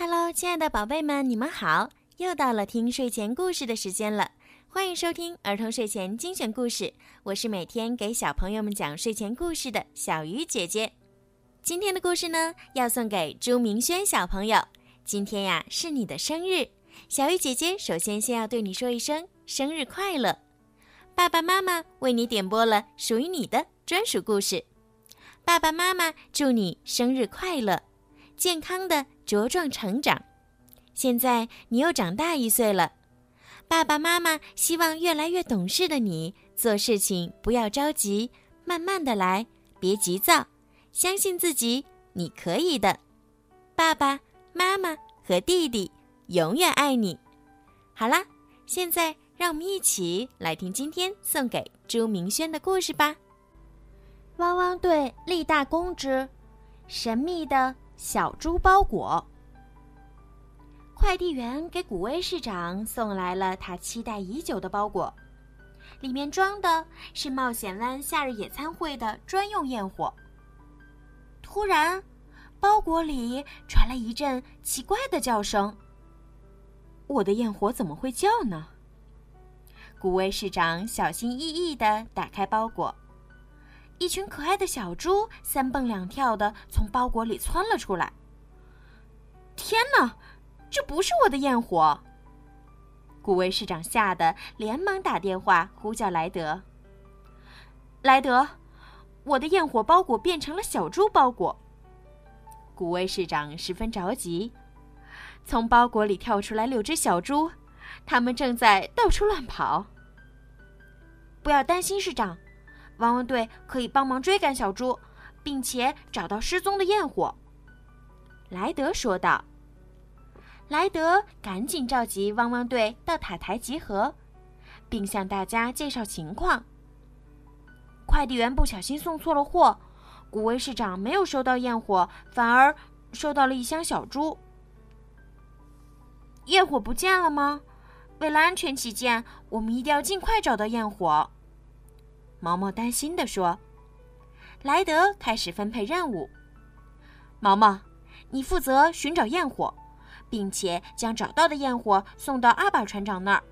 Hello，亲爱的宝贝们，你们好！又到了听睡前故事的时间了，欢迎收听儿童睡前精选故事。我是每天给小朋友们讲睡前故事的小鱼姐姐。今天的故事呢，要送给朱明轩小朋友。今天呀，是你的生日，小鱼姐姐首先先要对你说一声生日快乐。爸爸妈妈为你点播了属于你的专属故事。爸爸妈妈祝你生日快乐，健康的。茁壮成长，现在你又长大一岁了。爸爸妈妈希望越来越懂事的你做事情不要着急，慢慢的来，别急躁，相信自己，你可以的。爸爸妈妈和弟弟永远爱你。好啦，现在让我们一起来听今天送给朱明轩的故事吧。汪汪队立大功之，神秘的。小猪包裹。快递员给古威市长送来了他期待已久的包裹，里面装的是冒险湾夏日野餐会的专用焰火。突然，包裹里传来一阵奇怪的叫声。我的焰火怎么会叫呢？古威市长小心翼翼地打开包裹。一群可爱的小猪三蹦两跳的从包裹里窜了出来。天哪，这不是我的焰火！古威市长吓得连忙打电话呼叫莱德。莱德，我的焰火包裹变成了小猪包裹。古威市长十分着急，从包裹里跳出来六只小猪，他们正在到处乱跑。不要担心，市长。汪汪队可以帮忙追赶小猪，并且找到失踪的焰火。”莱德说道。莱德赶紧召集汪汪队到塔台集合，并向大家介绍情况。快递员不小心送错了货，古威市长没有收到焰火，反而收到了一箱小猪。焰火不见了吗？为了安全起见，我们一定要尽快找到焰火。毛毛担心地说：“莱德开始分配任务。毛毛，你负责寻找焰火，并且将找到的焰火送到阿宝船长那儿，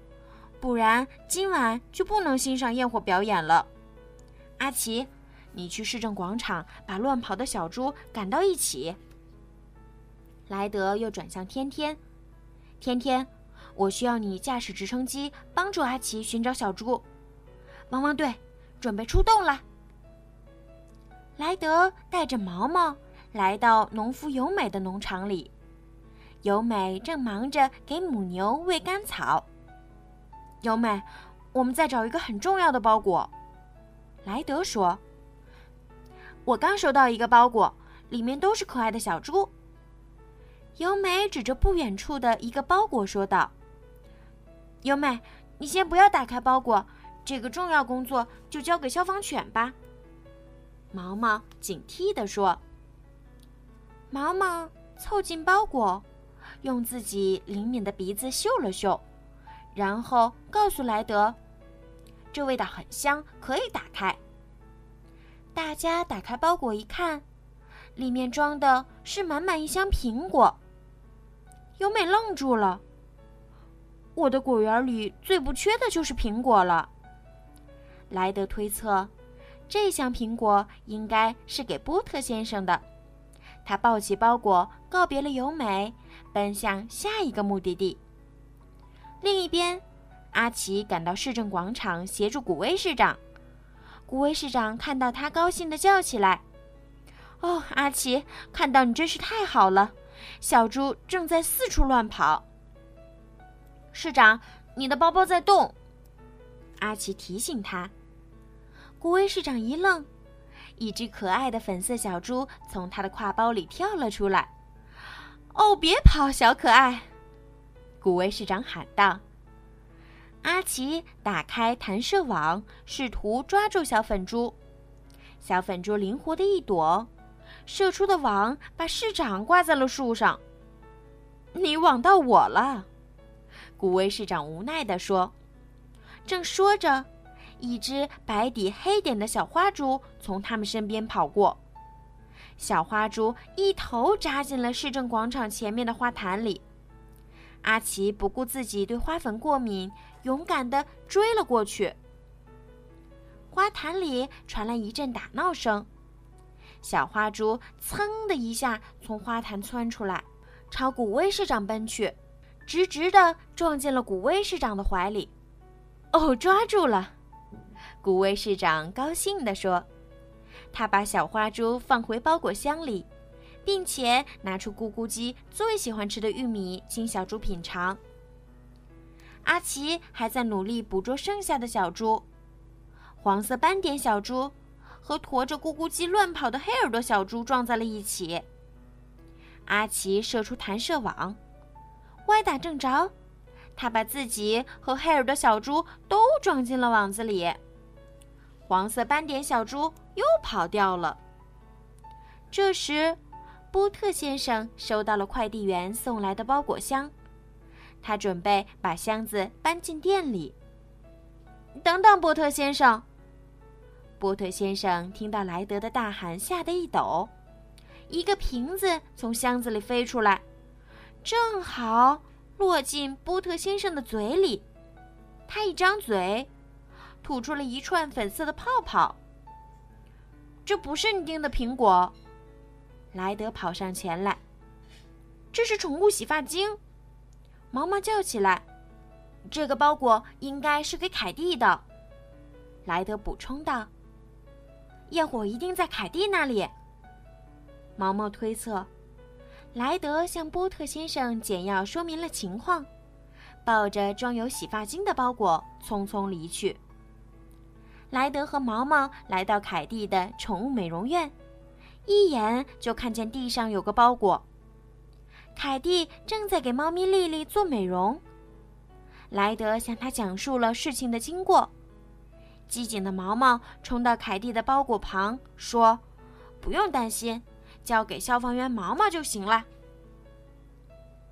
不然今晚就不能欣赏焰火表演了。阿奇，你去市政广场把乱跑的小猪赶到一起。”莱德又转向天天：“天天，我需要你驾驶直升机帮助阿奇寻找小猪。”汪汪队。准备出动了。莱德带着毛毛来到农夫尤美的农场里，尤美正忙着给母牛喂干草。尤美，我们在找一个很重要的包裹。莱德说：“我刚收到一个包裹，里面都是可爱的小猪。”尤美指着不远处的一个包裹说道：“尤美，你先不要打开包裹。”这个重要工作就交给消防犬吧。”毛毛警惕地说。毛毛凑近包裹，用自己灵敏的鼻子嗅了嗅，然后告诉莱德：“这味道很香，可以打开。”大家打开包裹一看，里面装的是满满一箱苹果。尤美愣住了：“我的果园里最不缺的就是苹果了。”莱德推测，这箱苹果应该是给波特先生的。他抱起包裹，告别了尤美，奔向下一个目的地。另一边，阿奇赶到市政广场协助古威市长。古威市长看到他，高兴地叫起来：“哦，阿奇，看到你真是太好了！小猪正在四处乱跑。”市长，你的包包在动。阿奇提醒他。古威市长一愣，一只可爱的粉色小猪从他的挎包里跳了出来。“哦，别跑，小可爱！”古威市长喊道。阿奇打开弹射网，试图抓住小粉猪。小粉猪灵活的一躲，射出的网把市长挂在了树上。“你网到我了！”古威市长无奈地说。正说着。一只白底黑点的小花猪从他们身边跑过，小花猪一头扎进了市政广场前面的花坛里。阿奇不顾自己对花粉过敏，勇敢地追了过去。花坛里传来一阵打闹声，小花猪噌的一下从花坛窜出来，朝古威市长奔去，直直地撞进了古威市长的怀里。哦，抓住了！古威市长高兴地说。他把小花猪放回包裹箱里，并且拿出咕咕鸡最喜欢吃的玉米，请小猪品尝。阿奇还在努力捕捉剩下的小猪，黄色斑点小猪和驮着咕咕鸡乱跑的黑耳朵小猪撞在了一起。阿奇射出弹射网，歪打正着，他把自己和黑耳朵小猪都装进了网子里。黄色斑点小猪又跑掉了。这时，波特先生收到了快递员送来的包裹箱，他准备把箱子搬进店里。等等，波特先生！波特先生听到莱德的大喊，吓得一抖。一个瓶子从箱子里飞出来，正好落进波特先生的嘴里。他一张嘴。吐出了一串粉色的泡泡。这不是你订的苹果，莱德跑上前来。这是宠物洗发精，毛毛叫起来。这个包裹应该是给凯蒂的，莱德补充道。焰火一定在凯蒂那里，毛毛推测。莱德向波特先生简要说明了情况，抱着装有洗发精的包裹匆匆离去。莱德和毛毛来到凯蒂的宠物美容院，一眼就看见地上有个包裹。凯蒂正在给猫咪丽丽做美容。莱德向她讲述了事情的经过。机警的毛毛冲到凯蒂的包裹旁，说：“不用担心，交给消防员毛毛就行了。”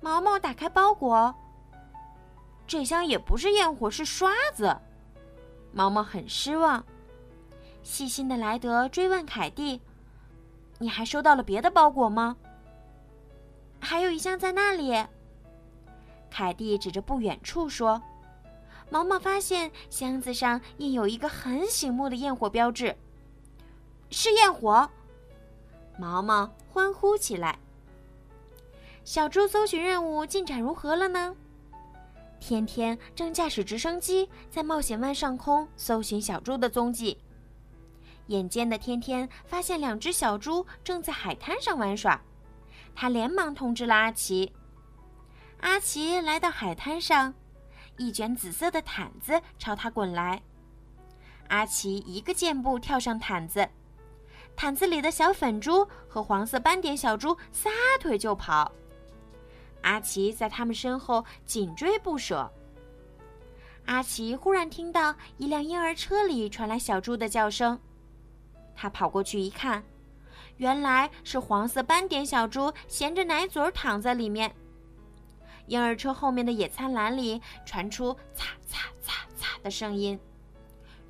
毛毛打开包裹，这箱也不是焰火，是刷子。毛毛很失望。细心的莱德追问凯蒂：“你还收到了别的包裹吗？”“还有一箱在那里。”凯蒂指着不远处说。毛毛发现箱子上印有一个很醒目的焰火标志，是焰火。毛毛欢呼起来。小猪搜寻任务进展如何了呢？天天正驾驶直升机在冒险湾上空搜寻小猪的踪迹。眼尖的天天发现两只小猪正在海滩上玩耍，他连忙通知了阿奇。阿奇来到海滩上，一卷紫色的毯子朝他滚来。阿奇一个箭步跳上毯子，毯子里的小粉猪和黄色斑点小猪撒腿就跑。阿奇在他们身后紧追不舍。阿奇忽然听到一辆婴儿车里传来小猪的叫声，他跑过去一看，原来是黄色斑点小猪衔着奶嘴躺在里面。婴儿车后面的野餐篮里传出擦擦擦擦的声音，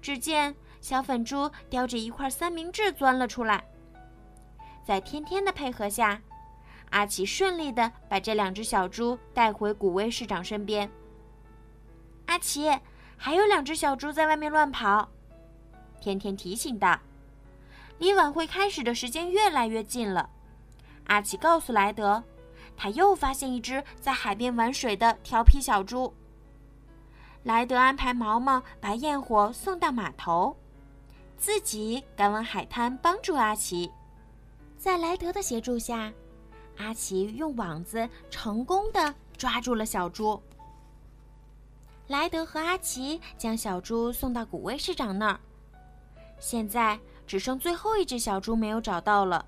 只见小粉猪叼着一块三明治钻了出来，在天天的配合下。阿奇顺利的把这两只小猪带回古威市长身边。阿奇，还有两只小猪在外面乱跑，天天提醒道。离晚会开始的时间越来越近了。阿奇告诉莱德，他又发现一只在海边玩水的调皮小猪。莱德安排毛毛把焰火送到码头，自己赶往海滩帮助阿奇。在莱德的协助下。阿奇用网子成功的抓住了小猪。莱德和阿奇将小猪送到古威市长那儿，现在只剩最后一只小猪没有找到了。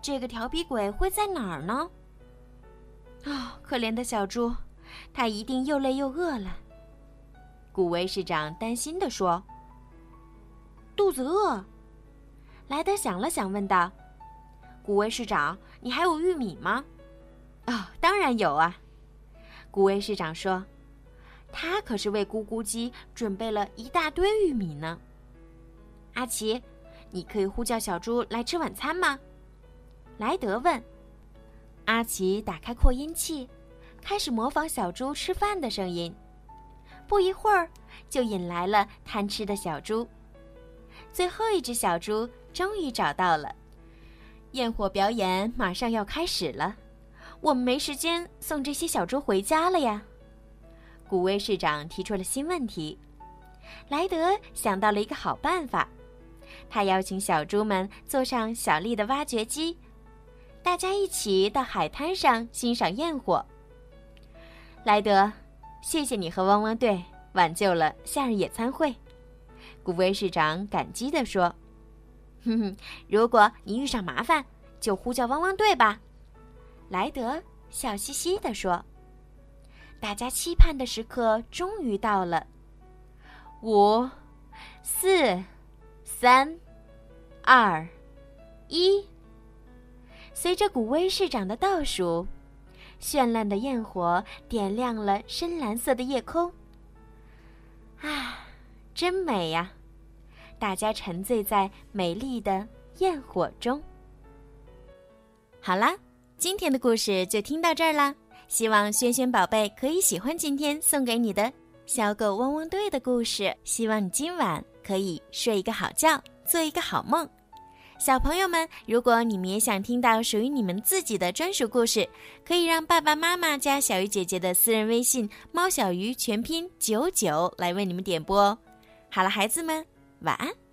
这个调皮鬼会在哪儿呢？啊，可怜的小猪，他一定又累又饿了。古威市长担心的说：“肚子饿。”莱德想了想，问道。古威市长，你还有玉米吗？哦，当然有啊。古威市长说：“他可是为咕咕鸡准备了一大堆玉米呢。”阿奇，你可以呼叫小猪来吃晚餐吗？莱德问。阿奇打开扩音器，开始模仿小猪吃饭的声音。不一会儿，就引来了贪吃的小猪。最后一只小猪终于找到了。焰火表演马上要开始了，我们没时间送这些小猪回家了呀。古威市长提出了新问题。莱德想到了一个好办法，他邀请小猪们坐上小丽的挖掘机，大家一起到海滩上欣赏焰火。莱德，谢谢你和汪汪队挽救了夏日野餐会。古威市长感激地说：“哼哼，如果你遇上麻烦，就呼叫汪汪队吧。”莱德笑嘻嘻地说：“大家期盼的时刻终于到了。五、四、三、二、一。”随着古威市长的倒数，绚烂的焰火点亮了深蓝色的夜空。啊！真美呀！大家沉醉在美丽的焰火中。好啦，今天的故事就听到这儿啦。希望轩轩宝贝可以喜欢今天送给你的小狗汪汪队的故事。希望你今晚可以睡一个好觉，做一个好梦。小朋友们，如果你们也想听到属于你们自己的专属故事，可以让爸爸妈妈加小鱼姐姐的私人微信“猫小鱼”全拼九九来为你们点播哦。好了，孩子们，晚安。